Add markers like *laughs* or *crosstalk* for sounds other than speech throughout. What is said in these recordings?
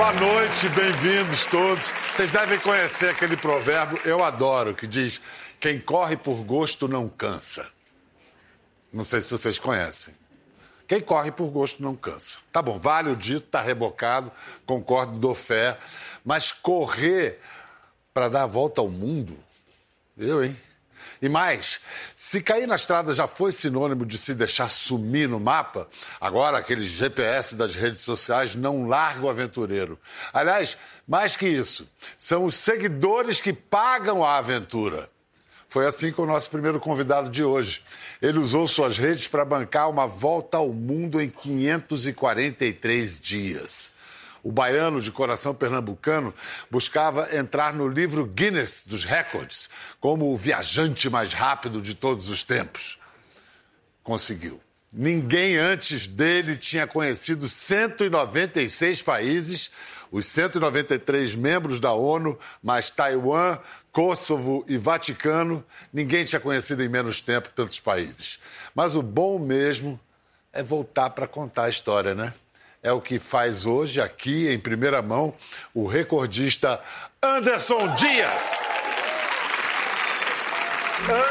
Boa noite, bem-vindos todos. Vocês devem conhecer aquele provérbio, eu adoro, que diz: quem corre por gosto não cansa. Não sei se vocês conhecem. Quem corre por gosto não cansa. Tá bom, vale o dito, tá rebocado, concordo, dou fé. Mas correr para dar a volta ao mundo, eu, hein? E mais, se cair na estrada já foi sinônimo de se deixar sumir no mapa, agora aqueles GPS das redes sociais não largam o aventureiro. Aliás, mais que isso, são os seguidores que pagam a aventura. Foi assim com o nosso primeiro convidado de hoje. Ele usou suas redes para bancar uma volta ao mundo em 543 dias. O baiano de coração pernambucano buscava entrar no livro Guinness dos Records como o viajante mais rápido de todos os tempos. Conseguiu. Ninguém antes dele tinha conhecido 196 países, os 193 membros da ONU, mais Taiwan, Kosovo e Vaticano. Ninguém tinha conhecido em menos tempo tantos países. Mas o bom mesmo é voltar para contar a história, né? É o que faz hoje, aqui, em primeira mão, o recordista Anderson Dias.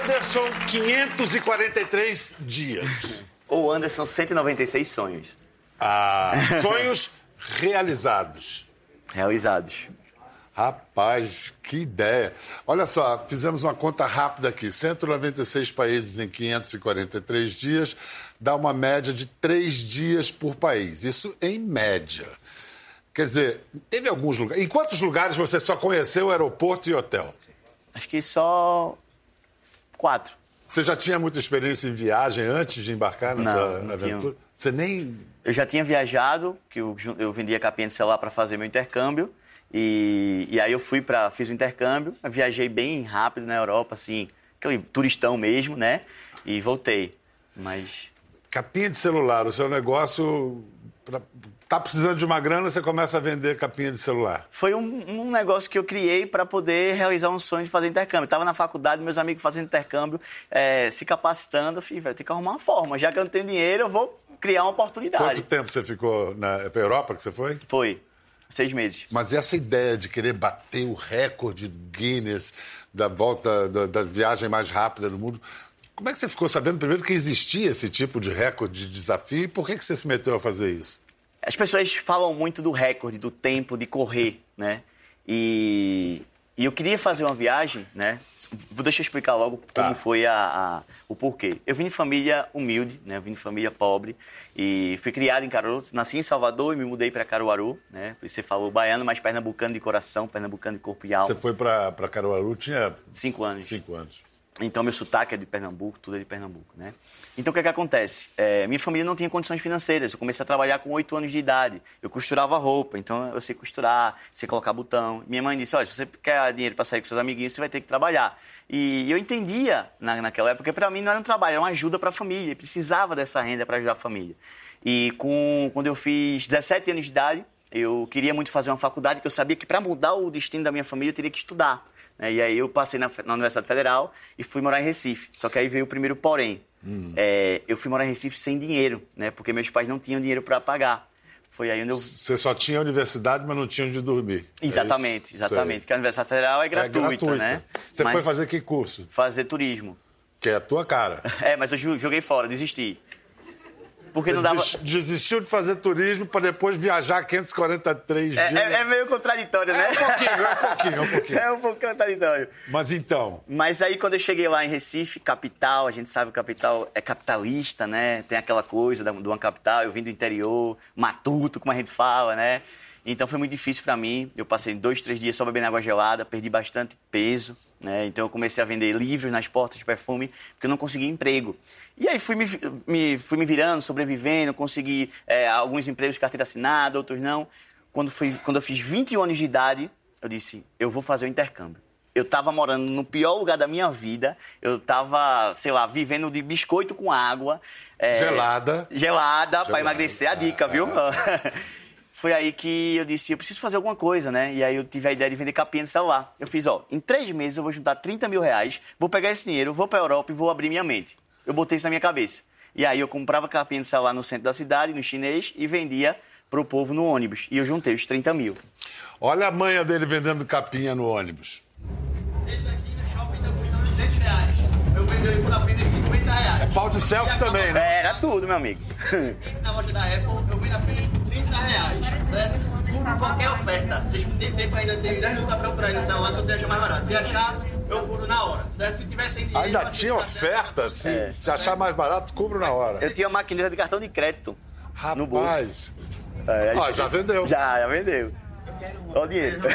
Anderson, 543 dias. Ou Anderson, 196 sonhos. Ah, sonhos realizados. Realizados. Rapaz, que ideia. Olha só, fizemos uma conta rápida aqui. 196 países em 543 dias, dá uma média de três dias por país. Isso em média. Quer dizer, teve alguns lugares. Em quantos lugares você só conheceu aeroporto e hotel? Acho que só quatro. Você já tinha muita experiência em viagem antes de embarcar nessa Não, não aventura? tinha. Você nem. Eu já tinha viajado, que eu, eu vendia capinha de celular para fazer meu intercâmbio. E, e aí eu fui para fiz o intercâmbio, viajei bem rápido na Europa, assim, aquele turistão mesmo, né? E voltei. Mas Capinha de celular, o seu negócio. Tá precisando de uma grana, você começa a vender capinha de celular. foi um, um negócio que eu criei para poder realizar um sonho de fazer intercâmbio. Estava na faculdade, meus amigos fazendo intercâmbio, eh, se capacitando. Eu falei, velho, tem que arrumar uma forma. Já que eu não tenho dinheiro, eu vou criar uma oportunidade. Quanto tempo você ficou na foi Europa que você foi? Foi. Seis meses. Mas essa ideia de querer bater o recorde Guinness da volta da, da viagem mais rápida do mundo, como é que você ficou sabendo primeiro que existia esse tipo de recorde de desafio e por que, que você se meteu a fazer isso? As pessoas falam muito do recorde, do tempo de correr, né? E, e eu queria fazer uma viagem, né? Vou- Deixa eu explicar logo como Tá. foi a, a- o porquê. Eu vim de família humilde, né? Eu vim de família pobre e fui criado em Caruaru. Nasci em Salvador e me mudei para Caruaru, né? Você falou baiano, mas pernambucano de coração, pernambucano de corpo e alma. Você foi para Caruaru, tinha Cinco anos. cinco anos. Então, meu sotaque é de Pernambuco, tudo é de Pernambuco, né? Então, o que é que acontece? É, minha família não tinha condições financeiras. Eu comecei a trabalhar com oito anos de idade. Eu costurava roupa, então eu sei costurar, sei colocar botão. Minha mãe disse, olha, se você quer dinheiro para sair com seus amiguinhos, você vai ter que trabalhar. E eu entendia, na, naquela época, para mim não era um trabalho, era uma ajuda para a família. Eu precisava dessa renda para ajudar a família. E com, quando eu fiz 17 anos de idade, eu queria muito fazer uma faculdade, que eu sabia que para mudar o destino da minha família, eu teria que estudar. Né? E aí eu passei na, na Universidade Federal e fui morar em Recife. Só que aí veio o primeiro porém. É, eu fui morar em Recife sem dinheiro, né? Porque meus pais não tinham dinheiro para pagar. Foi aí onde eu... Você só tinha universidade, mas não tinha onde dormir. É Exatamente, isso? exatamente. Porque a Universidade Federal é Sei. gratuita, né? Você Mas foi fazer que curso? fazer turismo. Que é a tua cara. *laughs* É, mas eu joguei fora, desisti. Porque não dava... Des- Desistiu de fazer turismo para depois viajar 543 É, dias. é- é meio contraditório, né? É um pouquinho, é um pouquinho, é um pouquinho. *laughs* É um pouco contraditório. Mas então, Mas aí quando eu cheguei lá em Recife, capital, a gente sabe que capital é capitalista, né? Tem aquela coisa de uma capital, eu vim do interior, matuto, como a gente fala, né? Então foi muito difícil para mim. Eu passei dois, três dias só bebendo água gelada, perdi bastante peso, né? Então eu comecei a vender livros nas portas de perfume, porque eu não conseguia emprego. E aí fui me, me- fui me virando, sobrevivendo, consegui é, alguns empregos de carteira assinada, outros não. Quando, fui, quando eu fiz 21 anos de idade, eu disse, eu vou fazer o intercâmbio. Eu estava morando no pior lugar da minha vida. Eu estava, sei lá, vivendo de biscoito com água. é, Gelada. Gelada, para emagrecer, a dica, viu? *laughs* Foi aí que eu disse, eu preciso fazer alguma coisa, né? E aí eu tive a ideia de vender capinha de celular. Eu fiz, ó, em três meses eu vou juntar 30 mil reais, vou pegar esse dinheiro, vou para Europa e vou abrir minha mente. Eu botei isso na minha cabeça. E aí eu comprava capinha de celular no centro da cidade, no chinês, e vendia pro povo no ônibus. E eu juntei os 30 mil. Olha a manha dele vendendo capinha no ônibus. Esse aqui no shopping tá custando 200 reais. Eu vendo ele por apenas 50 reais. É pau de selfie também, né? É, Era tudo, meu amigo. *laughs* Na loja da Apple, eu vendo apenas por 30 reais, certo? Por qualquer oferta. Vocês têm tempo ainda, tem 10 minutos pra procurar no celular se você achar mais barato. Se achar, eu cubro na hora, certo? Se tiver sem dinheiro... Ainda tinha ficar certo, oferta? Se, É. se achar mais barato, cubro na hora. Eu tinha uma maquineira de cartão de crédito no bolso. Rapaz, É, cheguei- já vendeu. Já, já vendeu. Olha o dinheiro. *laughs*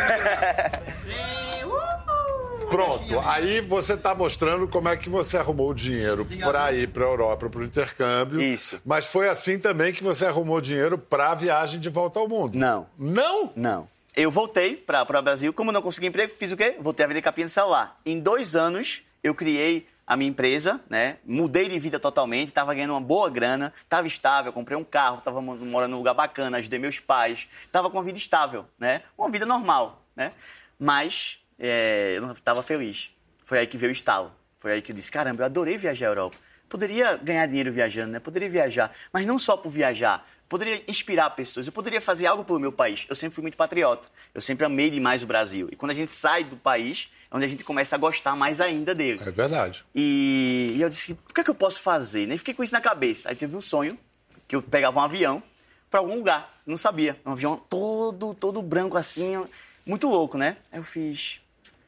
pronto. Aí você tá mostrando como é que você arrumou o dinheiro para ir para a Europa, para o intercâmbio. Isso. Mas foi assim também que você arrumou dinheiro para a viagem de volta ao mundo. Não. Não? Não. Eu voltei para o Brasil. Como não consegui emprego, fiz o quê? Voltei a vender capinha de celular. Em dois anos, eu criei a minha empresa, né? Mudei de vida totalmente, estava ganhando uma boa grana, estava estável, comprei um carro, estava morando num lugar bacana, ajudei meus pais, estava com uma vida estável, né? Uma vida normal, né? Mas é, eu não estava feliz. Foi aí que veio o estalo. Foi aí que eu disse, caramba, eu adorei viajar à Europa. Poderia ganhar dinheiro viajando, né? Poderia viajar, mas não só por viajar. Poderia inspirar pessoas, eu poderia fazer algo pelo meu país. Eu sempre fui muito patriota. Eu sempre amei demais o Brasil. E quando a gente sai do país, é onde a gente começa a gostar mais ainda dele. É verdade. E, e eu disse, o que é que eu posso fazer? Nem fiquei com isso na cabeça. Aí tive um sonho que eu pegava um avião para algum lugar. Não sabia. Um avião todo, todo branco assim, muito louco, né? Aí eu fiz,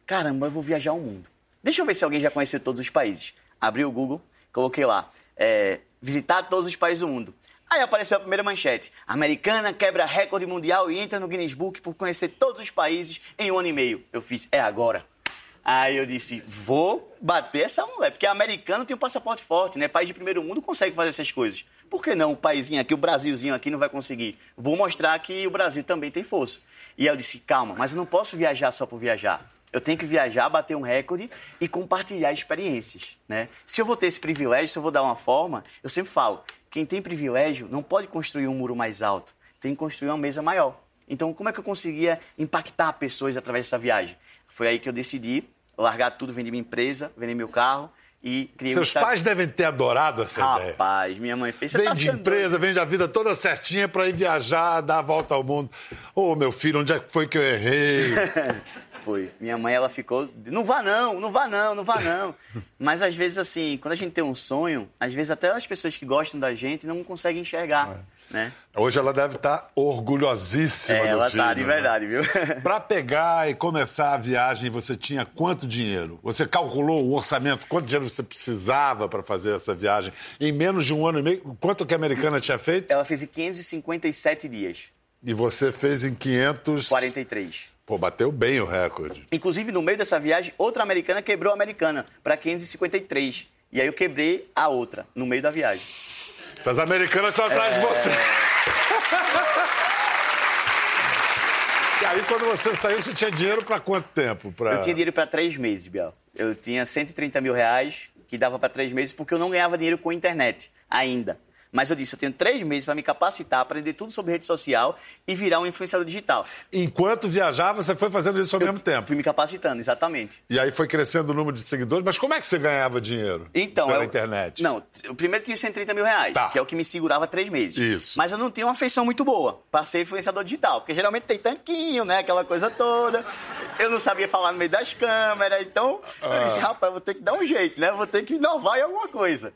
caramba, eu vou viajar o mundo. Deixa eu ver se alguém já conheceu todos os países. Abri o Google, coloquei lá, é, visitar todos os países do mundo. Aí apareceu a primeira manchete. Americana quebra recorde mundial e entra no Guinness Book por conhecer todos os países em um ano e meio. Eu fiz, é agora. Aí eu disse, vou bater essa mulher, porque americano tem um passaporte forte, né? País de primeiro mundo consegue fazer essas coisas. Por que não o paísinho aqui, o Brasilzinho aqui não vai conseguir? Vou mostrar que o Brasil também tem força. E aí eu disse, calma, mas eu não posso viajar só por viajar. Eu tenho que viajar, bater um recorde e compartilhar experiências, né? Se eu vou ter esse privilégio, se eu vou dar uma forma, eu sempre falo, quem tem privilégio não pode construir um muro mais alto, tem que construir uma mesa maior. Então, como é que eu conseguia impactar pessoas através dessa viagem? Foi aí que eu decidi largar tudo, vender minha empresa, vender meu carro e criei Seus um pais devem ter adorado essa ideia. Rapaz, minha mãe fez. Você tá Vende ficando empresa, vende a vida toda certinha para ir viajar, dar a volta ao mundo. Ô, meu filho, onde é que foi que eu errei? *laughs* Foi. Minha mãe, ela ficou. Não vá não, não vá não, não vá não. *laughs* Mas às vezes, assim, quando a gente tem um sonho, às vezes até as pessoas que gostam da gente não conseguem enxergar, né? Hoje ela deve estar orgulhosíssima É, do ela filho. tá de né? verdade, viu? *laughs* Para pegar e começar a viagem, você tinha quanto dinheiro? Você calculou o orçamento? Quanto dinheiro você precisava para fazer essa viagem? Em menos de um ano e meio, quanto que a americana tinha feito? Ela fez em 557 dias, E você fez em 500... 43. Pô, bateu bem o recorde. Inclusive, no meio dessa viagem, outra americana quebrou a americana para 553. E aí eu quebrei a outra, no meio da viagem. Essas americanas estão atrás É. de você. *laughs* e aí, quando você saiu, você tinha dinheiro para quanto tempo? Pra... Eu tinha dinheiro para três meses, Biel. Eu tinha 130 mil reais, que dava para três meses, porque eu não ganhava dinheiro com internet ainda. Mas eu disse, eu tenho três meses para me capacitar, aprender tudo sobre rede social e virar um influenciador digital. Enquanto viajava, você foi fazendo isso ao mesmo tempo. Fui me capacitando, exatamente. E aí foi crescendo o número de seguidores. Mas como é que você ganhava dinheiro? Então, Pela eu, internet. Não, eu primeiro tinha os 130 mil reais, Tá. que é o que me segurava três meses. Isso. Mas eu não tinha uma afeição muito boa para ser influenciador digital, porque geralmente tem tanquinho, né? Aquela coisa toda. Eu não sabia falar no meio das câmeras, então eu Ah. disse, rapaz, vou ter que dar um jeito, né? Vou ter que inovar em alguma coisa.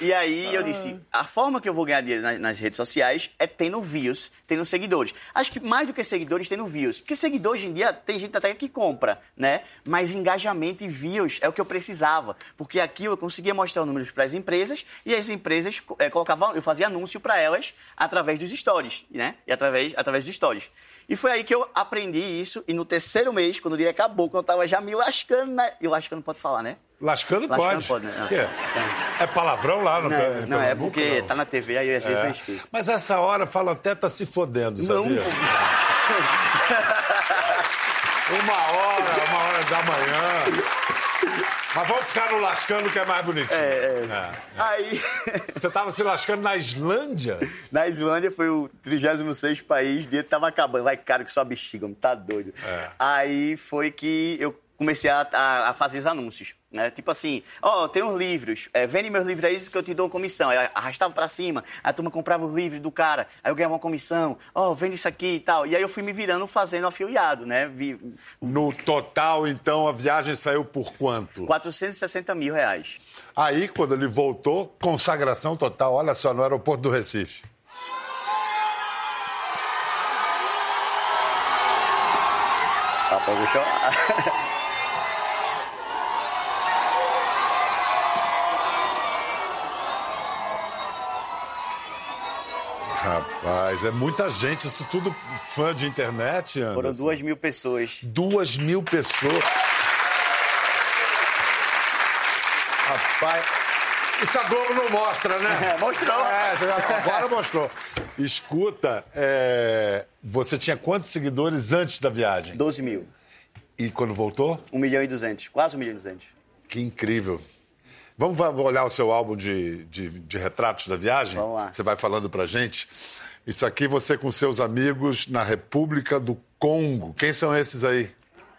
E aí eu disse, a forma que eu vou ganhar dinheiro nas, nas redes sociais é tendo views, tendo seguidores. Acho que mais do que seguidores, tendo views. Porque seguidor hoje em dia tem gente até que compra, né? Mas engajamento e views é o que eu precisava. Porque aquilo eu conseguia mostrar números para as empresas e as empresas eh, colocavam, eu fazia anúncio para elas através dos stories, né? E através, através dos stories. E foi aí que eu aprendi isso. E no terceiro mês, quando o dia acabou, quando eu tava já me lascando, né? E lascando pode falar, né? Lascando, Lascando pode. pode, né? Não. Quê? É palavrão lá no Não, Pe- não é porque não? tá na TV, aí às vezes É. eu esqueço. Mas essa hora fala até tá se fodendo, Não, sabia? *laughs* Uma hora, uma hora da manhã. Mas vamos ficar no lascando que é mais bonitinho. É, É. Aí, *laughs* Você tava se lascando na Islândia? na Islândia foi o 36 país, dinheiro tava acabando. Vai, cara, que só bexiga, tá doido. É. Aí foi que eu comecei a, a, a fazer os anúncios. Né? Tipo assim, ó, oh, tem uns livros, é, vende meus livros aí que eu te dou uma comissão. Aí arrastava para cima, a turma comprava os livros do cara, aí eu ganhava uma comissão, ó, oh, vende isso aqui e tal. E aí eu fui me virando fazendo afiliado, né? Vi... No total, então, a viagem saiu por quanto? 460 mil reais. Aí, quando ele voltou, consagração total, olha só, no aeroporto do Recife. Papai, deixa eu... *laughs* Rapaz, é muita gente, isso tudo fã de internet, Anderson. Foram duas mil pessoas. Duas mil pessoas. Rapaz, isso a Globo não mostra, né? É, mostrou. É, agora mostrou. Escuta, é... você tinha quantos seguidores antes da viagem? 12 mil. E quando voltou? 1 milhão e 200, quase 1 milhão e 200. Que incrível. Vamos olhar o seu álbum de, de, de, retratos da viagem? Vamos lá. Você vai falando pra gente. Isso aqui você com seus amigos na República do Congo. Quem são esses aí?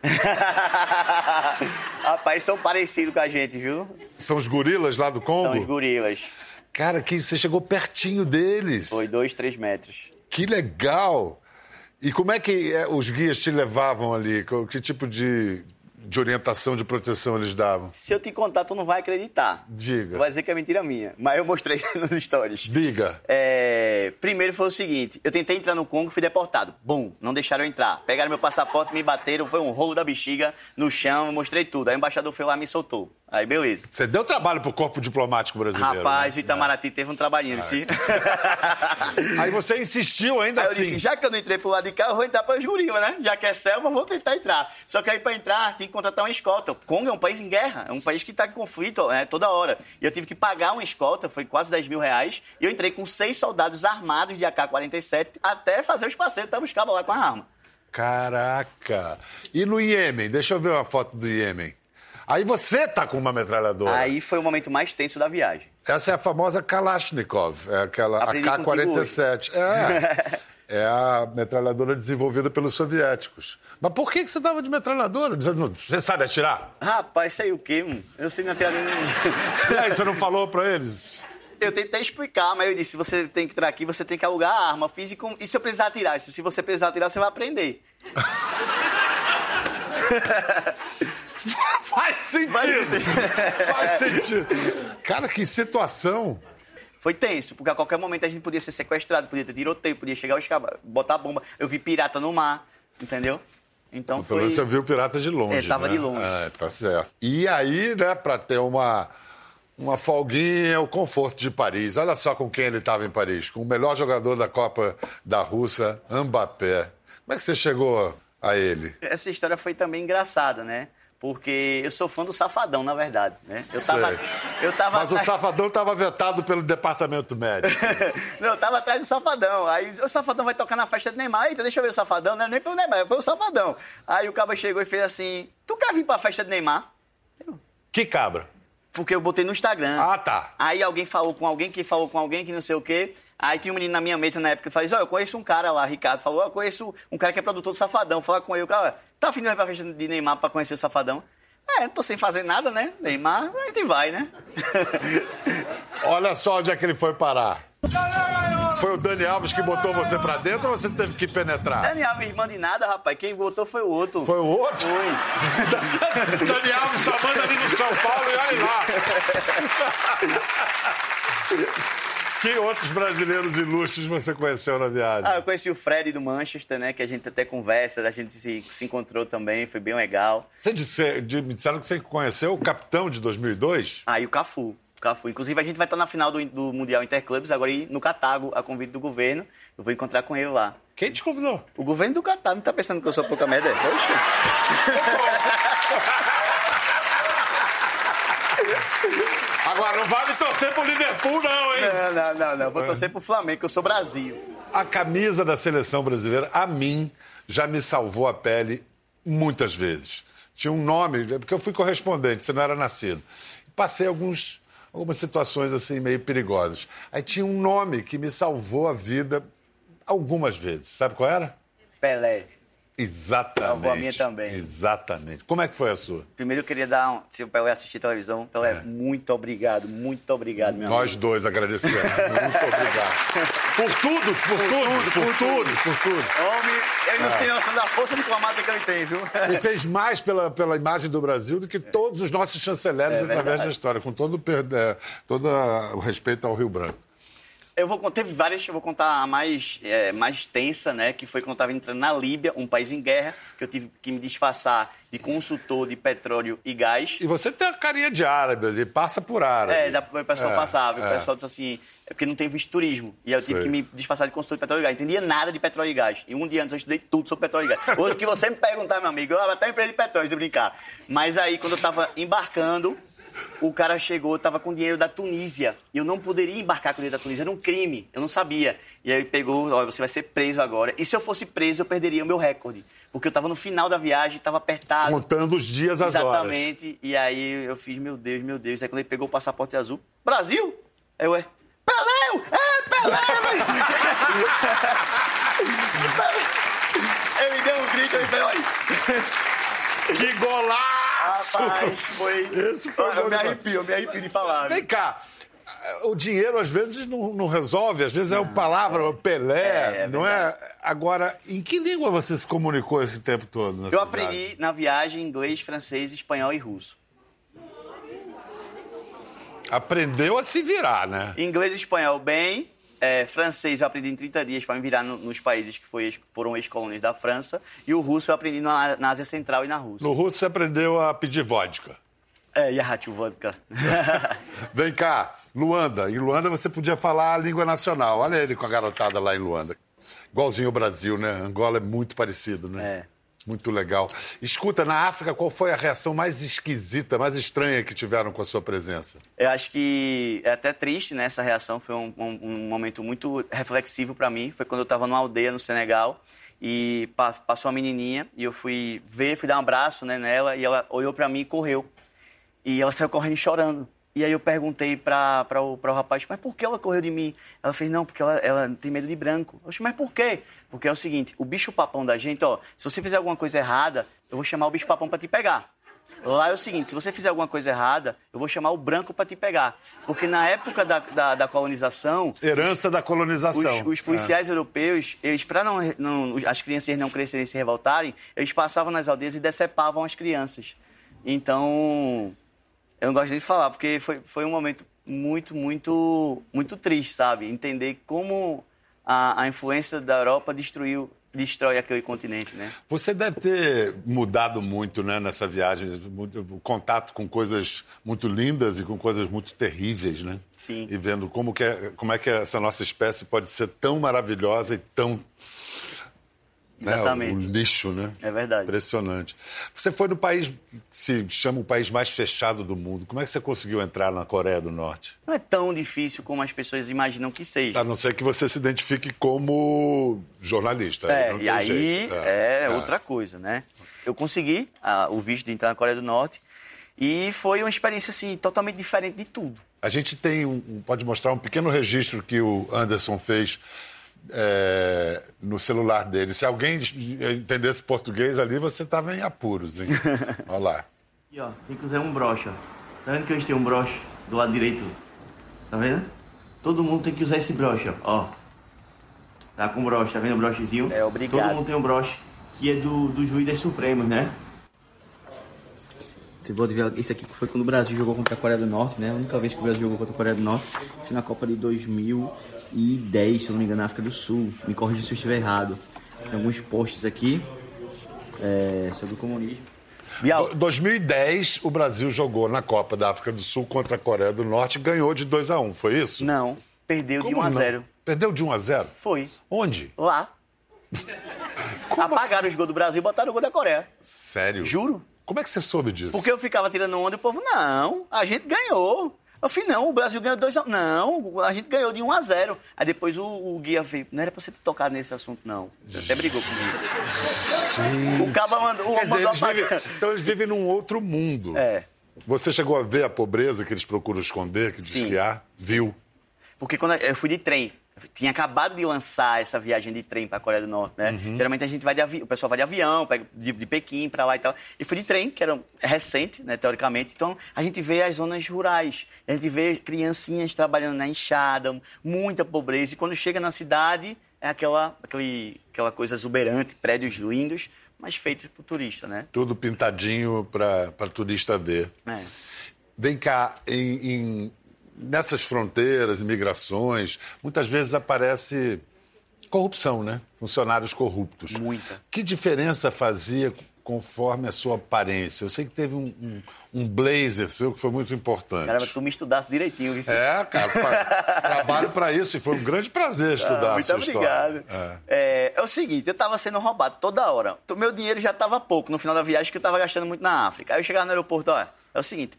*laughs* Rapaz, são parecidos com a gente, viu? São os gorilas lá do Congo? São os gorilas. Cara, que você chegou pertinho deles. Foi dois, três metros. Que legal! E como é que é, os guias te levavam ali? Que tipo de, de orientação de proteção eles davam? Se eu te contar, tu não vai acreditar. Diga. Tu vai dizer que é mentira minha. Mas eu mostrei *laughs* nos stories. Diga. É... Primeiro foi o seguinte: eu tentei entrar no Congo, fui deportado. Bum, não deixaram eu entrar. Pegaram meu passaporte, me bateram, foi um rolo da bexiga no chão, eu mostrei tudo. Aí o embaixador foi lá e me soltou. Aí, beleza. Você deu trabalho pro corpo diplomático brasileiro. Rapaz, né? o Itamaraty é. teve um trabalhinho, sim. *laughs* Aí você insistiu ainda aí assim. eu disse, já que eu não entrei pro lado de cá, eu vou entrar para os gurilas, né? Já que é selva, vou tentar entrar. Só que aí para entrar, tem que contratar uma escolta. O Congo é um país em guerra, é um país que está em conflito né, toda hora. E eu tive que pagar uma escolta, foi quase 10 mil reais, e eu entrei com seis soldados armados de AK-47 até fazer os passeios, até buscar lá com a arma. Caraca! E no Iêmen? Deixa eu ver uma foto do Iêmen. Aí você tá com uma metralhadora. Aí foi o momento mais tenso da viagem. Essa é a famosa Kalashnikov, é aquela AK-47. É. *laughs* é a metralhadora desenvolvida pelos soviéticos. Mas por que, que você tava de metralhadora? Você sabe atirar? Rapaz, sei o quê, mano? Eu sei não atirar nem... E *laughs* aí, você não falou pra eles? Eu tentei explicar, mas eu disse, você tem que entrar aqui, você tem que alugar a arma física. E se eu precisar atirar? Se você precisar atirar, você vai aprender. *laughs* Faz sentido! Faz sentido. Cara, que situação! Foi tenso, porque a qualquer momento a gente podia ser sequestrado, podia ter tiroteio, podia chegar os cabos, botar bomba. Eu vi pirata no mar, entendeu? Então Pelo menos foi... você viu pirata de longe. É, tava né? de longe. É, tá certo. E aí, né, pra ter uma, uma folguinha, o conforto de Paris. Olha só com quem ele estava em Paris. Com o melhor jogador da Copa da Rússia, Mbappé. Como é que você chegou a ele? Essa história foi também engraçada, né? Porque eu sou fã do Safadão, na verdade. Né? Eu tava, eu tava Mas atrás... o Safadão estava vetado pelo departamento médico. *laughs* não, eu tava atrás do Safadão. Aí o Safadão vai tocar na festa do Neymar. Eita, deixa eu ver o Safadão. Não é nem pelo Neymar, é pelo Safadão. Aí o cabra chegou e fez assim: Tu quer vir pra festa do Neymar? Eu... Que cabra? Porque eu botei no Instagram. Ah, tá. Aí alguém falou com alguém que falou com alguém que não sei o quê. Aí tinha um menino na minha mesa na época que falou: Ó, eu conheço um cara lá, Ricardo. Falou: Eu conheço um cara que é produtor do Safadão. Fala com ele. O cara, tá afim de ir pra festa de Neymar pra conhecer o Safadão? É, não tô sem fazer nada, né? Neymar, a gente vai, né? *laughs* Olha só onde é que ele foi parar. Foi o Dani Alves que botou você pra dentro ou você teve que penetrar? Dani Alves manda nada, rapaz. Quem botou foi o outro. Foi o outro? Foi. *laughs* Dani Alves só manda ali no São Paulo e olha lá. *laughs* Que outros brasileiros ilustres você conheceu na viagem? Ah, eu conheci o Fred do Manchester, né? Que a gente até conversa, a gente se, se encontrou também, foi bem legal. Você disse, de, me disseram que você conheceu o capitão de 2002? Ah, e o Cafu. Cafu. Inclusive, a gente vai estar na final do, do Mundial Interclubes, agora no Catago, a convite do governo. Eu vou encontrar com ele lá. Quem te convidou? O governo do Catar. Não tá pensando que eu sou pouca merda? Oxe. *laughs* Agora, não vale torcer pro Liverpool, não, hein? Não, não, não, não. Vou torcer pro Flamengo, que eu sou Brasil. A camisa da seleção brasileira, a mim, já me salvou a pele muitas vezes. Tinha um nome, porque eu fui correspondente, você não era nascido. Passei alguns, algumas situações assim meio perigosas. Aí tinha um nome que me salvou a vida algumas vezes. Sabe qual era? Pelé. Exatamente. Salvou a minha também. Exatamente. Como é que foi a sua? Primeiro eu queria dar um. Se o Pelé assistir televisão, Pelé, muito obrigado, muito obrigado, meu Nós amigo. dois agradecemos. *laughs* Muito obrigado. Por tudo, por, tudo, por tudo, por tudo. Homem, ele É. não tem noção da força diplomática que ele tem, viu? Ele fez mais pela, pela imagem do Brasil do que todos os nossos chanceleres É através verdade. da história, com todo, é, todo o respeito ao Rio Branco. Eu vou contar, teve várias, eu vou contar a mais, é, mais tensa, né? Que foi quando eu estava entrando na Líbia, um país em guerra, que eu tive que me disfarçar de consultor de petróleo e gás. E você tem a carinha de árabe, ele passa por árabe. É, o pessoal É, passava, é. o pessoal disse assim, é porque não tem visto turismo. E aí eu tive Sei. que me disfarçar de consultor de petróleo e gás. Entendia nada de petróleo e gás. E um dia antes eu estudei tudo sobre petróleo e gás. Hoje que você me perguntar, meu amigo, eu até empresa de petróleo, se brincar. Mas aí, quando eu tava embarcando, o cara chegou, tava com dinheiro da Tunísia. E eu não poderia embarcar com dinheiro da Tunísia, era um crime. Eu não sabia. E aí pegou, olha, você vai ser preso agora. E se eu fosse preso, eu perderia o meu recorde. Porque eu tava no final da viagem, tava apertado. Contando os dias, as horas. Exatamente. E aí eu fiz, meu Deus, meu Deus. Aí quando ele pegou o passaporte azul, Brasil? Aí eu, é, Pelé! É, Pelé! *laughs* ele deu um grito, ele veio aí. *laughs* Que golaço! Rapaz, foi... Esse foi eu, bom eu me arrepio, eu me arrepio de falar. Vem cá. O dinheiro, às vezes, não, não resolve. Às vezes é o palavra, o Pelé, É, é não é? Agora, em que língua você se comunicou esse tempo todo? Eu viagem? aprendi na viagem inglês, francês, espanhol e russo. Aprendeu a se virar, né? Inglês e espanhol bem. É, francês eu aprendi em 30 dias para me virar no- nos países que foi, foram ex-colônias da França. E o russo eu aprendi na, na Ásia Central e na Rússia. No russo você aprendeu a pedir vodka. É, Yahat vodka. *laughs* Vem cá, Luanda. Em Luanda você podia falar a língua nacional. Olha ele com a garotada lá em Luanda. Igualzinho o Brasil, né? Angola é muito parecido, né? É. Muito legal. Escuta, na África, qual foi a reação mais esquisita, mais estranha que tiveram com a sua presença? Eu acho que é até triste, né? Essa reação foi um, um- um momento muito reflexivo para mim. Foi quando eu estava numa aldeia no Senegal e pa- passou uma menininha e eu fui ver, fui dar um abraço né, nela e ela olhou para mim e correu. E ela saiu correndo chorando. E aí eu perguntei para o, pra o rapaz, mas por que ela correu de mim? Ela fez, não, porque ela, ela tem medo de branco. Eu disse, mas por quê? Porque é o seguinte, o bicho-papão da gente, ó, se você fizer alguma coisa errada, eu vou chamar o bicho-papão para te pegar. Lá é o seguinte, se você fizer alguma coisa errada, eu vou chamar o branco para te pegar. Porque na época da, da, da colonização, Herança da colonização. os, os policiais europeus, eles, para não, não- as crianças não crescerem e se revoltarem, eles passavam nas aldeias e decepavam as crianças. Então, eu não gosto nem de falar, porque foi, foi um momento muito, muito, muito triste, sabe? Entender como a, a influência da Europa destruiu, destrói aquele continente, né? Você deve ter mudado muito né, nessa viagem, o contato com coisas muito lindas e com coisas muito terríveis, né? Sim. E vendo como, que é, como é que essa nossa espécie pode ser tão maravilhosa e tão... né, Exatamente. o lixo, né? É verdade. Impressionante. Você foi no país que se chama o país mais fechado do mundo. Como é que você conseguiu entrar na Coreia do Norte? Não é tão difícil como as pessoas imaginam que seja. A não ser que você se identifique como jornalista. É, não e aí jeito. é, outra coisa, né? Eu consegui ah, o visto de entrar na Coreia do Norte e foi uma experiência assim totalmente diferente de tudo. A gente tem um- pode mostrar um pequeno registro que o Anderson fez é, no celular dele. Se alguém entendesse português ali, você estava em apuros, hein? *laughs* Olha lá. E ó, tem que usar um broche, ó. Tá vendo que eles têm um broche do lado direito? Tá vendo? Todo mundo tem que usar esse broche, ó. ó. Tá com broche, tá vendo o brochezinho? É, obrigado. Todo mundo tem um broche que é do, do juiz das Supremas, né? Você pode ver, esse aqui foi quando o Brasil jogou contra a Coreia do Norte, né? A única vez que o Brasil jogou contra a Coreia do Norte foi na Copa de 2010, se eu não me engano, na África do Sul. Me corrija se eu estiver errado. Tem alguns posts aqui é, sobre o comunismo. Bial, Do- 2010, o Brasil jogou na Copa da África do Sul contra a Coreia do Norte e ganhou de 2 a 1 Foi isso? não, perdeu de Como 1 a não? 0 Perdeu de 1 a 0 Foi. Onde? Lá. *laughs* Apagaram os gols do Brasil e botaram o gol da Coreia. assim? Sério? Juro. Como é que você soube disso? Porque eu ficava tirando onda e o povo, não, a gente ganhou. Eu falei, não, o Brasil ganhou 2 a 1 Não, a gente ganhou de 1 a 0 Aí depois o, o guia veio, não era pra você ter tocado nesse assunto, não. Até brigou comigo. O caba mandou, Quer dizer, mandou eles vivem, então eles vivem num outro mundo. É. Você chegou a ver a pobreza que eles procuram esconder, que Sim. desfiar? Viu? Porque quando eu fui de trem, tinha acabado de lançar essa viagem de trem para a Coreia do Norte, né? Uhum. Geralmente a gente vai de avião, o pessoal vai de avião, pega de, de Pequim para lá e tal. E foi de trem, que era recente, né, teoricamente. Então a gente vê as zonas rurais, a gente vê criancinhas trabalhando na enxada, muita pobreza. E quando chega na cidade, é aquela, aquele, aquela coisa exuberante, prédios lindos, mas feitos para o turista, né? Tudo pintadinho para turista ver. É. Vem cá, em, em- nessas fronteiras, imigrações, muitas vezes aparece corrupção, né? Funcionários corruptos. Muita. Que diferença fazia conforme a sua aparência? Eu sei que teve um, um- um blazer seu que foi muito importante. Cara, tu me estudasse direitinho. Isso. É, cara, trabalho para isso e foi um grande prazer estudar Ah, a muito sua obrigado. história. É. é o seguinte, eu tava sendo roubado toda hora. O meu dinheiro já tava pouco no final da viagem, que eu tava gastando muito na África. Aí eu chegava no aeroporto, olha, é o seguinte,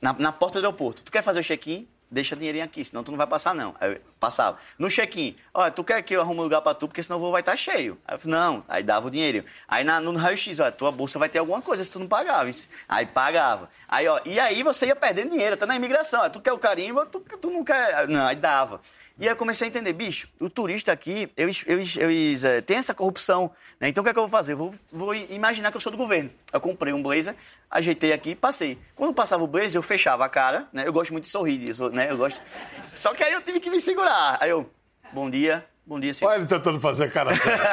na, na porta do aeroporto, tu quer fazer o check-in? Deixa o dinheirinho aqui, senão tu não vai passar, não. Aí eu passava. No check-in, olha, tu quer que eu arrume um lugar pra tu, porque senão o voo vai estar cheio. Aí eu falei, não, aí dava o dinheiro. Aí na- no raio-x, olha, tua bolsa vai ter alguma coisa se tu não pagava. Aí pagava. Aí, ó, e aí você ia perdendo dinheiro, até na imigração. Aí, tu quer o carimbo, tu, tu não quer. Não, aí dava. E aí eu comecei a entender, bicho, o turista aqui, eles, eles, eles eh, têm essa corrupção. Né? Então o que é que eu vou fazer? Eu vou, vou imaginar que eu sou do governo. Eu comprei um blazer, ajeitei aqui e passei. Quando passava o blazer, eu fechava a cara, né? Eu gosto muito de sorrir disso, né? Eu gosto. Só que aí eu tive que me segurar. Aí eu, bom dia, bom dia, senhor. Olha ele tentando fazer cara *laughs* séria.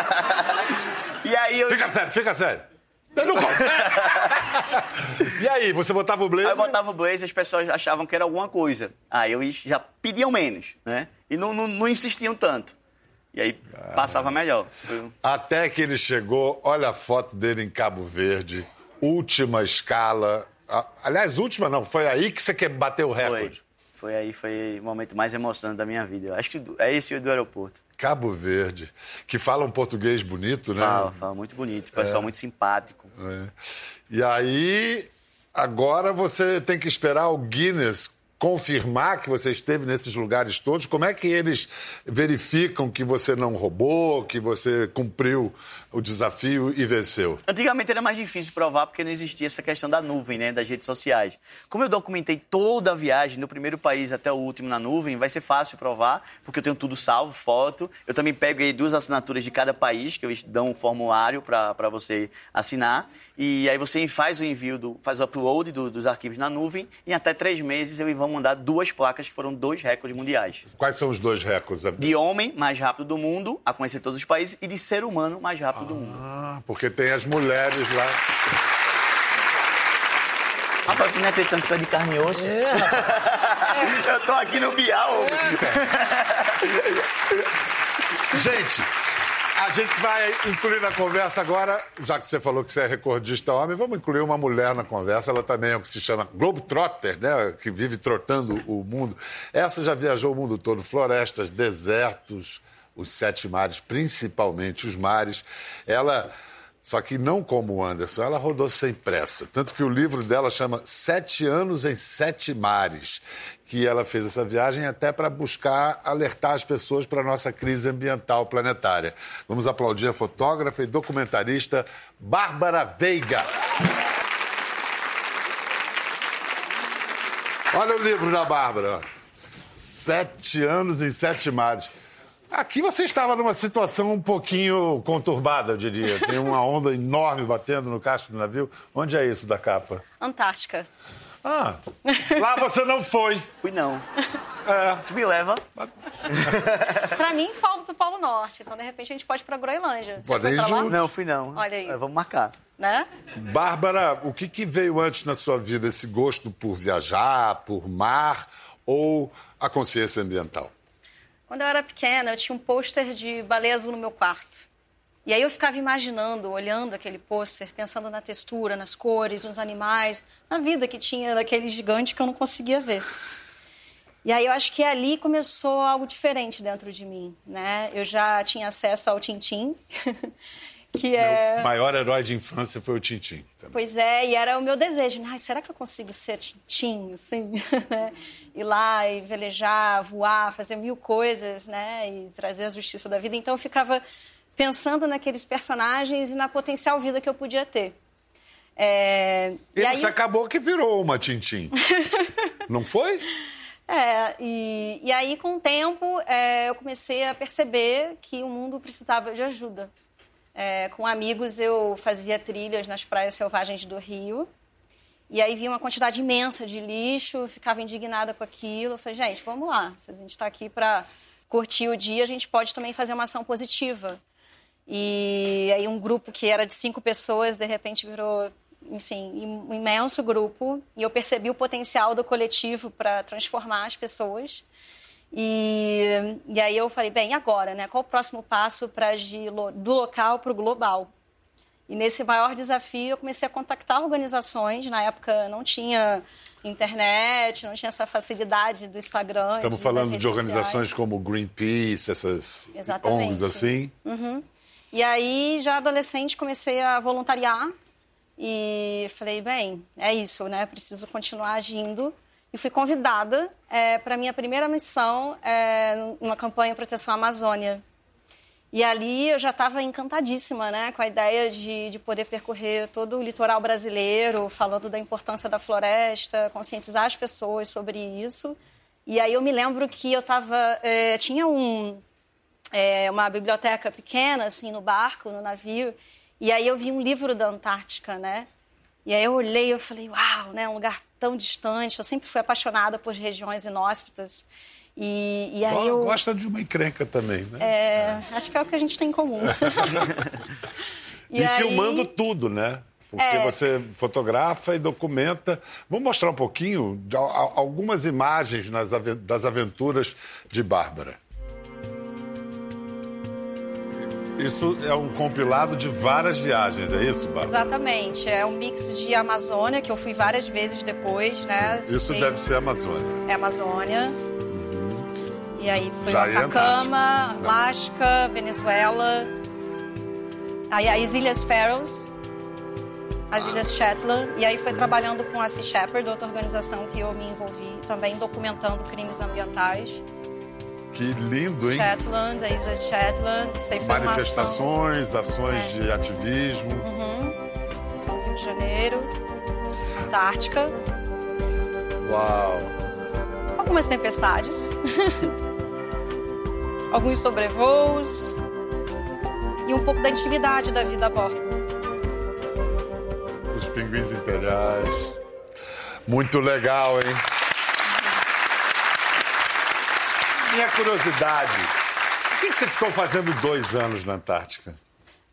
E aí eu. fica sério, fica sério. Ele não consegue. *laughs* e aí, você botava o blazer? Aí eu botava o blazer, as pessoas achavam que era alguma coisa. Aí eles já pediam menos, né? E não, não, não insistiam tanto. E aí passava melhor. Até que ele chegou, olha a foto dele em Cabo Verde, última escala. Ah, Aliás, última não, foi aí que você bater o recorde. Foi aí, foi o momento mais emocionante da minha vida. Eu acho que é esse o do aeroporto. Cabo Verde, que fala um português bonito, né? Fala, fala muito bonito, pessoal muito simpático. É. E aí, agora você tem que esperar o Guinness confirmar que você esteve nesses lugares todos. Como é que eles verificam que você não roubou, que você cumpriu o desafio e venceu? Antigamente era mais difícil provar porque não existia essa questão da nuvem, né, das redes sociais. Como eu documentei toda a viagem, do primeiro país até o último na nuvem, vai ser fácil provar, porque eu tenho tudo salvo, foto. Eu também pego aí duas assinaturas de cada país, que eles dão um formulário para você assinar. E aí você faz o envio, do, faz o upload do- dos arquivos na nuvem. E em até três meses eles vão mandar duas placas que foram dois recordes mundiais. Quais são os dois recordes? De homem mais rápido do mundo, a conhecer todos os países, e de ser humano mais rápido do mundo. Ah, porque tem as mulheres lá. Rapaz, tu não é tanto pé de carne e osso. *laughs* Eu tô aqui no Bial. Gente, a gente vai incluir na conversa agora, já que você falou que você é recordista homem, vamos incluir uma mulher na conversa. Ela também é o que se chama Globetrotter, né? Que vive trotando o mundo. Essa já viajou o mundo todo, florestas, desertos, os sete mares, principalmente os mares. Ela. Só que não como o Anderson, ela rodou sem pressa. Tanto que o livro dela chama Sete Anos em Sete Mares, que ela fez essa viagem até para buscar alertar as pessoas para a nossa crise ambiental planetária. Vamos aplaudir a fotógrafa e documentarista Bárbara Veiga. Olha o livro da Bárbara. Sete anos em sete mares. Aqui você estava numa situação um pouquinho conturbada, eu diria. Tem uma onda enorme batendo no casco do navio. Onde é isso da capa? Antártica. Ah, lá você não foi. Fui não. É. Tu me leva. *laughs* Pra mim, falta do Polo Norte. Então, de repente, a gente pode ir pra Groenlândia. Pode ir junto. Não, fui não. Olha aí. É, vamos marcar. Né? Bárbara, o que, que veio antes na sua vida? Esse gosto por viajar, por mar ou a consciência ambiental? Quando eu era pequena, eu tinha um pôster de baleia azul no meu quarto. E aí eu ficava imaginando, olhando aquele pôster, pensando na textura, nas cores, nos animais, na vida que tinha daquele gigante que eu não conseguia ver. E aí eu acho que ali começou algo diferente dentro de mim, né? Eu já tinha acesso ao Tintim, *laughs* que é... O maior herói de infância foi o Tintim. Pois é, e era o meu desejo. Ai, será que eu consigo ser tintim, assim? *laughs* né? Ir lá e velejar, voar, fazer mil coisas, né? E trazer a justiça da vida. Então eu ficava pensando naqueles personagens e na potencial vida que eu podia ter. É... E e aí... acabou que virou uma Tintim. *laughs* não foi? É, É, e, e aí, com o tempo, é, eu comecei a perceber que o mundo precisava de ajuda. É, com amigos, eu fazia trilhas nas praias selvagens do Rio. E aí vi uma quantidade imensa de lixo, ficava indignada com aquilo. Eu falei, gente, vamos lá. Se a gente está aqui para curtir o dia, a gente pode também fazer uma ação positiva. E aí um grupo que era de cinco pessoas, de repente virou, enfim, um imenso grupo. E eu percebi o potencial do coletivo para transformar as pessoas. E, e aí eu falei, bem, agora, né? Qual o próximo passo para agir do local para o global? E nesse maior desafio eu comecei a contactar organizações. Na época não tinha internet, não tinha essa facilidade do Instagram. Estamos de, falando de organizações sociais. como Greenpeace, essas Exatamente. ONGs assim. Uhum. E aí, já adolescente, comecei a voluntariar e falei, bem, é isso, né? Preciso continuar agindo. E fui convidada é, para minha primeira missão é, numa campanha Proteção Amazônia. E ali eu já estava encantadíssima, né, com a ideia de, de poder percorrer todo o litoral brasileiro, falando da importância da floresta, conscientizar as pessoas sobre isso. E aí eu me lembro que eu estava, é, tinha um, é, uma biblioteca pequena, assim, no barco, no navio. E aí eu vi um livro da Antártica, né? E aí eu olhei e eu falei, uau, né? Um lugar tão distante. Eu sempre fui apaixonada por regiões inóspitas. E, e aí eu... Gosta de uma encrenca também, né? É, acho que é o que a gente tem em comum. *laughs* e, e aí... filmando tudo, né? Porque é. você fotografa e documenta. Vamos mostrar um pouquinho de algumas imagens das aventuras de Bárbara. Isso é um compilado de várias viagens, é isso, Bárbara? Exatamente. É um mix de Amazônia, que eu fui várias vezes depois, Sim. né? Isso deve ser Amazônia. É Amazônia. Uhum. E aí foi Já Atacama, Alasca, Venezuela. Aí as Ilhas Faroes, as Ilhas Shetland. E aí foi trabalhando com a Sea Shepherd, outra organização que eu me envolvi, também documentando crimes ambientais. Que lindo, hein? Shetland, a Ilha Shetland. Manifestações, ações é. de ativismo. Uhum. São Rio de Janeiro, Antártica. Uau! Algumas tempestades. *laughs* Alguns sobrevoos. E um pouco da intimidade da vida a bordo. Os pinguins imperiais. Muito legal, hein? Minha curiosidade, o que você ficou fazendo dois anos na Antártica?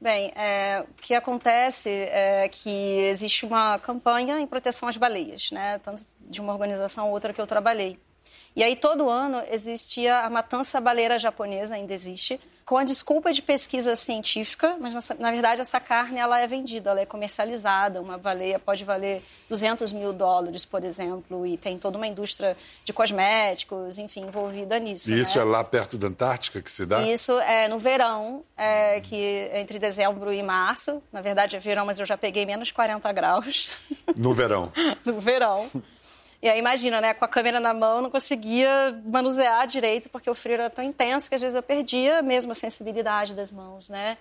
Bem, é, o que acontece é que existe uma campanha em proteção às baleias, né? Tanto de uma organização ou outra que eu trabalhei. E aí, todo ano, existia a matança baleira japonesa, ainda existe, com a desculpa de pesquisa científica, mas na, na, verdade essa carne ela é vendida, ela é comercializada. Uma baleia pode valer 200 mil dólares, por exemplo, e tem toda uma indústria de cosméticos, enfim, envolvida nisso. E né? isso é lá perto da Antártica que se dá? Isso é no verão, é, que entre dezembro e março. Na verdade é verão, mas eu já peguei menos 40 graus. No verão? *laughs* no verão. E aí imagina, né, com a câmera na mão, não conseguia manusear direito, porque o frio era tão intenso que às vezes eu perdia mesmo a sensibilidade das mãos, né?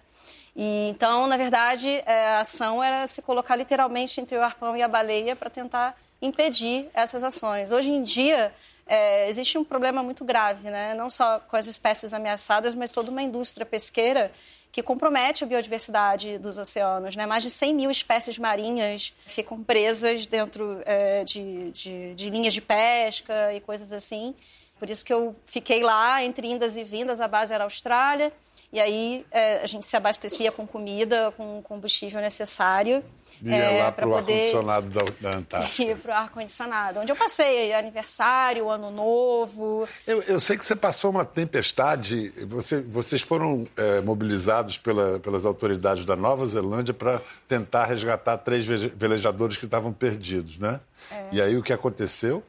E, então, na verdade, é, a ação era se colocar literalmente entre o arpão e a baleia para tentar impedir essas ações. Hoje em dia, é, existe um problema muito grave, né? não só com as espécies ameaçadas, mas toda uma indústria pesqueira que compromete a biodiversidade dos oceanos. Né? Mais de 100 mil espécies marinhas ficam presas dentro é, de, de, de linhas de pesca e coisas assim. Por isso que eu fiquei lá entre indas e vindas, a base era a Austrália, e aí é, a gente se abastecia com comida, com combustível necessário. Ia é, lá para o poder... ar-condicionado da, da Antártica. *laughs* Ia para o ar-condicionado, onde eu passei aniversário, ano novo. Eu, eu, sei que você passou uma tempestade, você, vocês foram é, mobilizados pela, pelas autoridades da Nova Zelândia para tentar resgatar três velejadores que estavam perdidos, né? É. E aí o que aconteceu?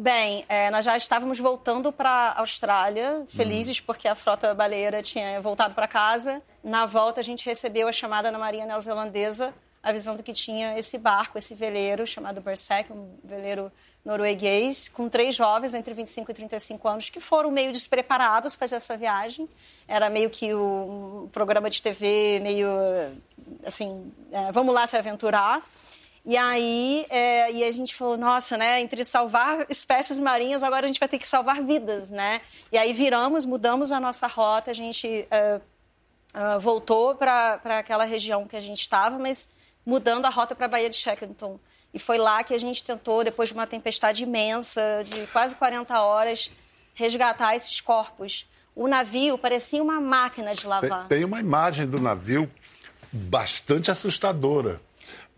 Bem, é, nós já estávamos voltando para a Austrália, felizes hum. porque a frota baleeira tinha voltado para casa. Na volta, a gente recebeu a chamada na Marinha Neozelandesa, avisando que tinha esse barco, esse veleiro chamado Berserk, um veleiro norueguês, com três jovens entre 25 e 35 anos que foram meio despreparados para fazer essa viagem. Era meio que o, um programa de TV, meio assim, é, vamos lá se aventurar. E aí é, e a gente falou, nossa, né? Entre salvar espécies marinhas, agora a gente vai ter que salvar vidas, né? E aí viramos, mudamos a nossa rota, a gente é, é, voltou para aquela região que a gente estava, mas mudando a rota para a Baía de Shackleton. E foi lá que a gente tentou, depois de uma tempestade imensa, de quase 40 horas, resgatar esses corpos. O navio parecia uma máquina de lavar. Tem, tem uma imagem do navio bastante assustadora.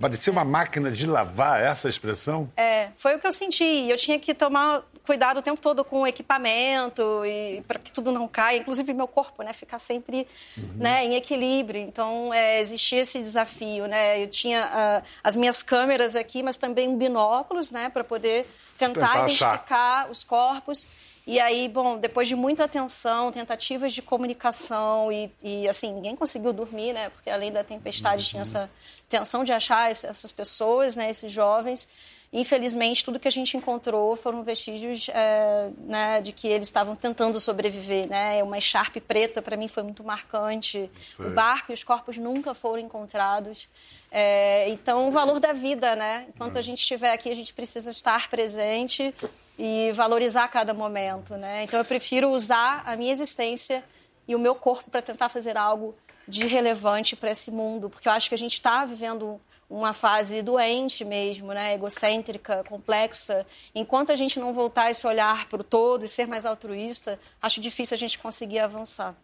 Parecia uma máquina de lavar, essa expressão? É, foi o que eu senti. Eu tinha que tomar cuidado o tempo todo com o equipamento e para que tudo não caia, inclusive meu corpo, né, ficar sempre, uhum. né, em equilíbrio. Então é, existia esse desafio, né? Eu tinha uh, as minhas câmeras aqui, mas também binóculos, né, para poder tentar, tentar identificar achar. os corpos. E aí, bom, depois de muita atenção, tentativas de comunicação e, e assim, ninguém conseguiu dormir, né? Porque além da tempestade uhum. tinha essa tensão de achar essas pessoas, né? Esses jovens. Infelizmente, tudo que a gente encontrou foram vestígios é, né, de que eles estavam tentando sobreviver. Né? Uma echarpe preta, para mim, foi muito marcante. Sei. O barco e os corpos nunca foram encontrados. É, então, o valor da vida, né? Enquanto a gente estiver aqui, a gente precisa estar presente e valorizar cada momento, né? Então, eu prefiro usar a minha existência e o meu corpo para tentar fazer algo de relevante para esse mundo, porque eu acho que a gente está vivendo uma fase doente mesmo, né, egocêntrica, complexa. Enquanto a gente não voltar esse olhar para o todo e ser mais altruísta, acho difícil a gente conseguir avançar.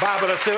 Bárbara, você...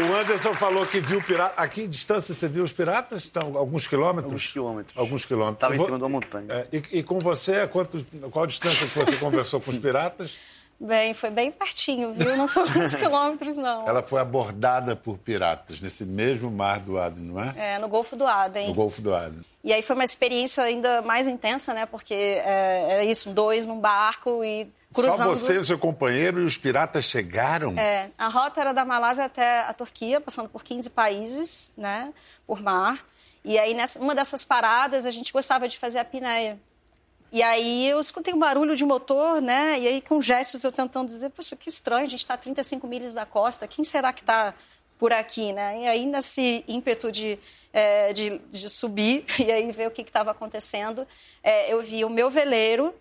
o Anderson falou que viu pirata. Aqui em distância você viu os piratas? Estão alguns quilômetros? Alguns quilômetros. Alguns quilômetros. Estava em cima de uma montanha. É, e, e, com você, quanto, qual a distância que você conversou com os piratas? Bem, foi bem pertinho, viu? Não foi muitos *laughs* quilômetros, não. Ela foi abordada por piratas nesse mesmo mar do Aden, não é? É, no Golfo do Aden. No Golfo do Aden. E aí foi uma experiência ainda mais intensa, né? Porque é, era isso, dois num barco e cruzando... Só você e o seu companheiro e os piratas chegaram? É, a rota era da Malásia até a Turquia, passando por 15 países, né? Por mar. E aí, nessa, uma dessas paradas, a gente gostava de fazer a pinéia. E aí eu escutei um barulho de motor, né? E aí com gestos eu tentando dizer, poxa, que estranho, a gente está a 35 milhas da costa, quem será que está por aqui, né? E aí nesse ímpeto de, é, de, de, subir *laughs* e aí ver o que estava acontecendo, é, eu vi o meu veleiro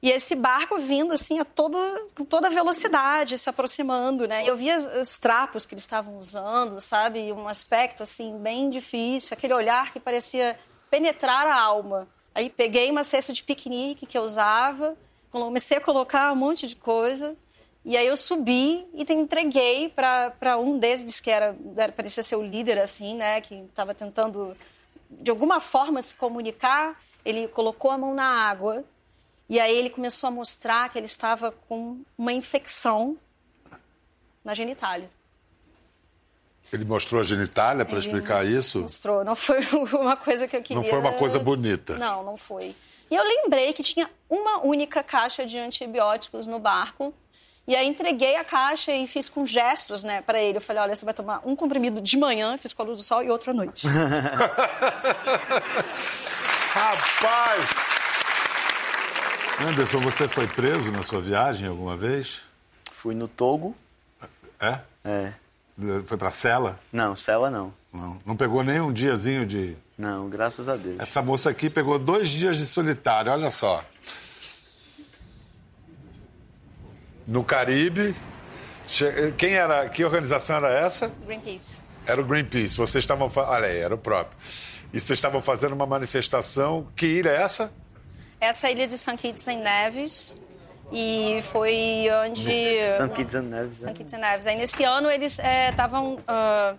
e esse barco vindo assim a toda, com toda velocidade, se aproximando, né? Eu via os trapos que eles estavam usando, sabe? Um aspecto assim bem difícil, aquele olhar que parecia penetrar a alma. Aí peguei uma cesta de piquenique que eu usava, comecei a colocar um monte de coisa. E aí eu subi e entreguei para um desses que era, parecia ser o líder, assim, né? Que estava tentando, de alguma forma, se comunicar. Ele colocou a mão na água e aí ele começou a mostrar que ele estava com uma infecção na genitália. Ele mostrou a genitália para explicar isso? Mostrou, não foi *laughs* uma coisa que eu queria. Não foi uma coisa bonita. Não, não foi. E eu lembrei que tinha uma única caixa de antibióticos no barco. E aí entreguei a caixa e fiz com gestos, né, para ele. Eu falei, olha, você vai tomar um comprimido de manhã, fiz com a luz do sol, e outro à noite. *laughs* Rapaz! Anderson, você foi preso na sua viagem alguma vez? Fui no Togo. É? É. Foi pra cela? Não, cela não. Não, não pegou nem um diazinho de. Não, graças a Deus. Essa moça aqui pegou dois dias de solitário, olha só. No Caribe. Quem era. Que organização era essa? Greenpeace. Era o Greenpeace. Vocês estavam. Olha aí, era o próprio. E vocês estavam fazendo uma manifestação. Que ilha é essa? Essa ilha de St. Kitts em Neves. E foi onde. St. Kitts and Neves. St. Kitts and Neves. Aí nesse ano eles estavam é, uh,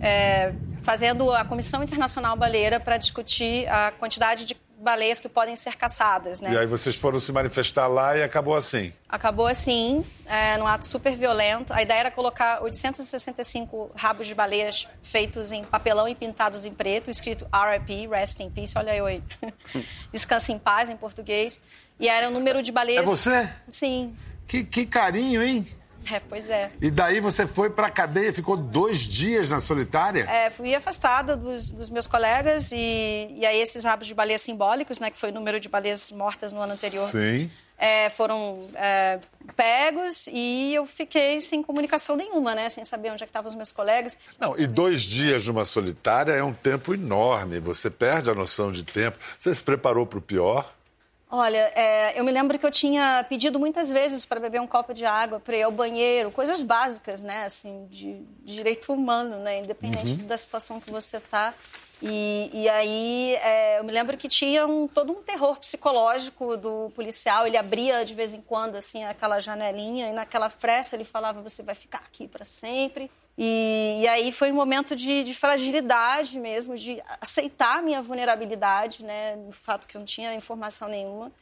é, fazendo a Comissão Internacional Baleira para discutir a quantidade de baleias que podem ser caçadas, né? E aí vocês foram se manifestar lá e acabou assim? Acabou assim, é, num ato super violento. A ideia era colocar 865 rabos de baleias feitos em papelão e pintados em preto, escrito RIP, Rest in Peace, olha eu aí. *laughs* Descanse em paz em português. E era o número de baleias. É você? Sim. Que, que carinho, hein? É, pois é. E daí você foi pra cadeia, ficou dois dias na solitária? É, fui afastada dos, dos meus colegas e, e aí esses rabos de baleia simbólicos, né, que foi o número de baleias mortas no ano anterior, Sim. é, foram é, pegos e eu fiquei sem comunicação nenhuma, né, sem saber onde é que estavam os meus colegas. Não, e dois dias numa solitária é um tempo enorme. Você perde a noção de tempo. Você se preparou para o pior? Olha, é, eu me lembro que eu tinha pedido muitas vezes para beber um copo de água, para ir ao banheiro, coisas básicas, né, assim, de, de direito humano, né, independente da situação que você está. E, e aí é, eu me lembro que tinha um, todo um terror psicológico do policial. Ele abria de vez em quando assim aquela janelinha e naquela fresta ele falava: "Você vai ficar aqui para sempre". E, e aí foi um momento de, de fragilidade mesmo, de aceitar a minha vulnerabilidade, né, o fato que eu não tinha informação nenhuma.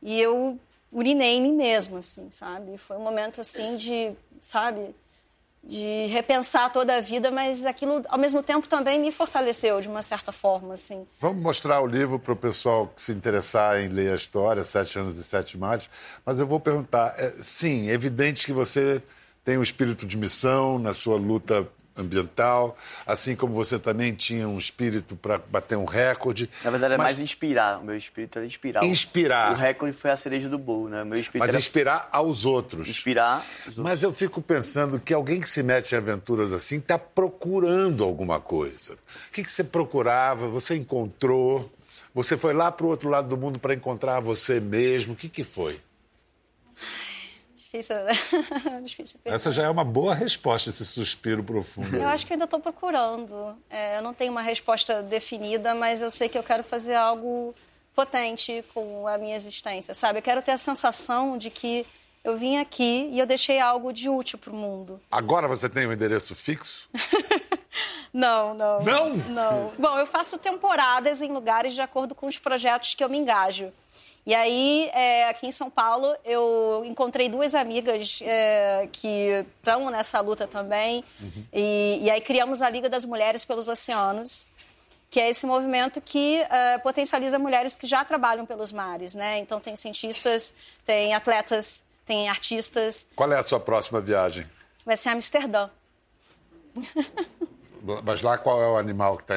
E eu urinei em mim mesma, assim, sabe? Foi um momento assim de, sabe, de repensar toda a vida, mas aquilo ao mesmo tempo também me fortaleceu de uma certa forma, assim. Vamos mostrar o livro para o pessoal que se interessar em ler a história, Sete Anos e Sete Mares. Mas eu vou perguntar, é, sim, é evidente que você tem um espírito de missão na sua luta ambiental, assim como você também tinha um espírito para bater um recorde. Na verdade, é Mas- mais inspirar. O meu espírito era inspirar. Inspirar. O recorde foi a cereja do bolo, né? O meu espírito Mas era inspirar aos outros. inspirar os outros. Mas eu fico pensando que alguém que se mete em aventuras assim está procurando alguma coisa. O que, que você procurava? Você encontrou? Você foi lá para o outro lado do mundo para encontrar você mesmo? O que, que foi? Difícil, *laughs* difícil. Essa já é uma boa resposta, esse suspiro profundo. Eu acho que ainda estou procurando. É, eu não tenho uma resposta definida, mas eu sei que eu quero fazer algo potente com a minha existência, sabe? Eu quero ter a sensação de que eu vim aqui e eu deixei algo de útil para o mundo. Agora você tem um endereço fixo? *laughs* Não, não. Não? Não. Bom, eu faço temporadas em lugares de acordo com os projetos que eu me engajo. E aí, é, aqui em São Paulo, eu encontrei duas amigas é, que estão nessa luta também. E, e aí criamos a Liga das Mulheres pelos Oceanos, que é esse movimento que é, potencializa mulheres que já trabalham pelos mares, né? Então tem cientistas, tem atletas, tem artistas. Qual é a sua próxima viagem? Vai ser Amsterdã. Mas lá qual é o animal que está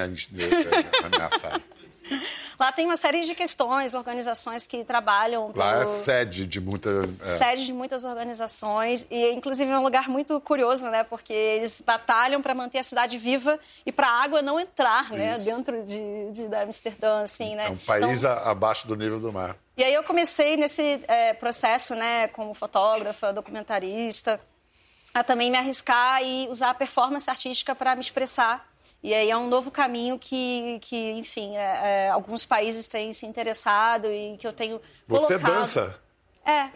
ameaçado? *laughs* *laughs* Lá tem uma série de questões, organizações que trabalham Lá é sede de muita. é. sede de muitas organizações e inclusive é um lugar muito curioso, né? Porque eles batalham para manter a cidade viva e para a água não entrar, né? Isso. Dentro de, de da Amsterdã, assim, né? É um país Então, a- abaixo do nível do mar. e aí eu comecei nesse é, processo, né? Como fotógrafa, documentarista, a também me arriscar e usar a performance artística para me expressar. E aí é um novo caminho que, que enfim, é, é, alguns países têm se interessado e que eu tenho Você colocado. dança? É,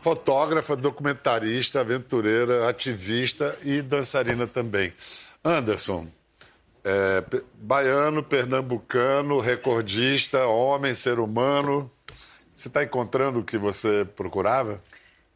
Fotógrafa, documentarista, aventureira, ativista e dançarina também. Anderson, é, baiano, pernambucano, recordista, homem, ser humano. Você está encontrando o que você procurava?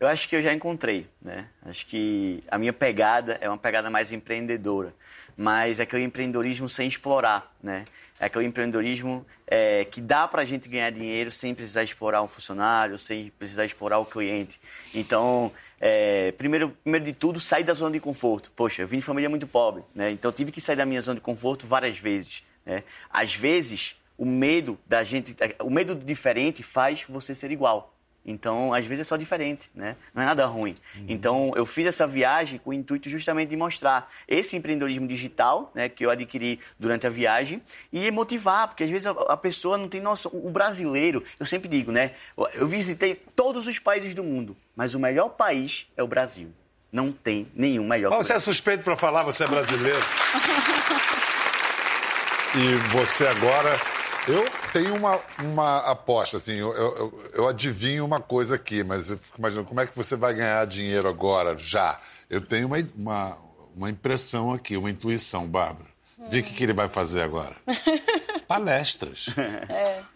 Eu acho que eu já encontrei, né? Acho que a minha pegada é uma pegada mais empreendedora, mas é aquele empreendedorismo sem explorar, né? É aquele empreendedorismo é, que dá para a gente ganhar dinheiro sem precisar explorar um funcionário, sem precisar explorar o cliente. Então, é, primeiro, primeiro de tudo, sair da zona de conforto. Poxa, eu vim de família muito pobre, né? Então, tive que sair da minha zona de conforto várias vezes, né? Às vezes, o medo da gente, o medo do diferente faz você ser igual. Então, às vezes é só diferente, né? Não é nada ruim. Então, eu fiz essa viagem com o intuito justamente de mostrar esse empreendedorismo digital, né, que eu adquiri durante a viagem e motivar, porque às vezes a, a pessoa não tem noção. O brasileiro, eu sempre digo, né? Eu visitei todos os países do mundo, mas o melhor país é o Brasil. Não tem nenhum melhor. Mas você é suspeito para falar, você é brasileiro. *laughs* E você agora. Eu tenho uma, uma aposta, assim, eu, eu, eu- adivinho uma coisa aqui, mas eu fico imaginando como é que você vai ganhar dinheiro agora, já. Eu tenho uma, uma, uma impressão aqui, uma intuição, Bárbara. Vê o que, que ele vai fazer agora. *laughs* Palestras.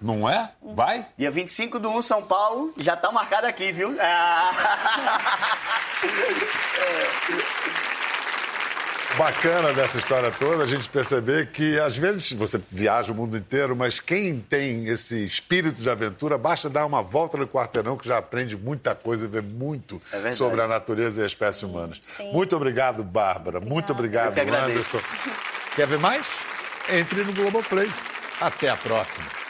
Não é? Vai? Dia 25 do 1, São Paulo, já tá marcado aqui, viu? Ah. *laughs* bacana dessa história toda a gente perceber que, às vezes, você viaja o mundo inteiro, mas quem tem esse espírito de aventura, basta dar uma volta no quarteirão que já aprende muita coisa e vê muito É sobre a natureza e a espécie humana. Sim. Muito obrigado, Bárbara. Muito obrigado, que. Anderson. Quer ver mais? Entre no Globoplay. Até a próxima.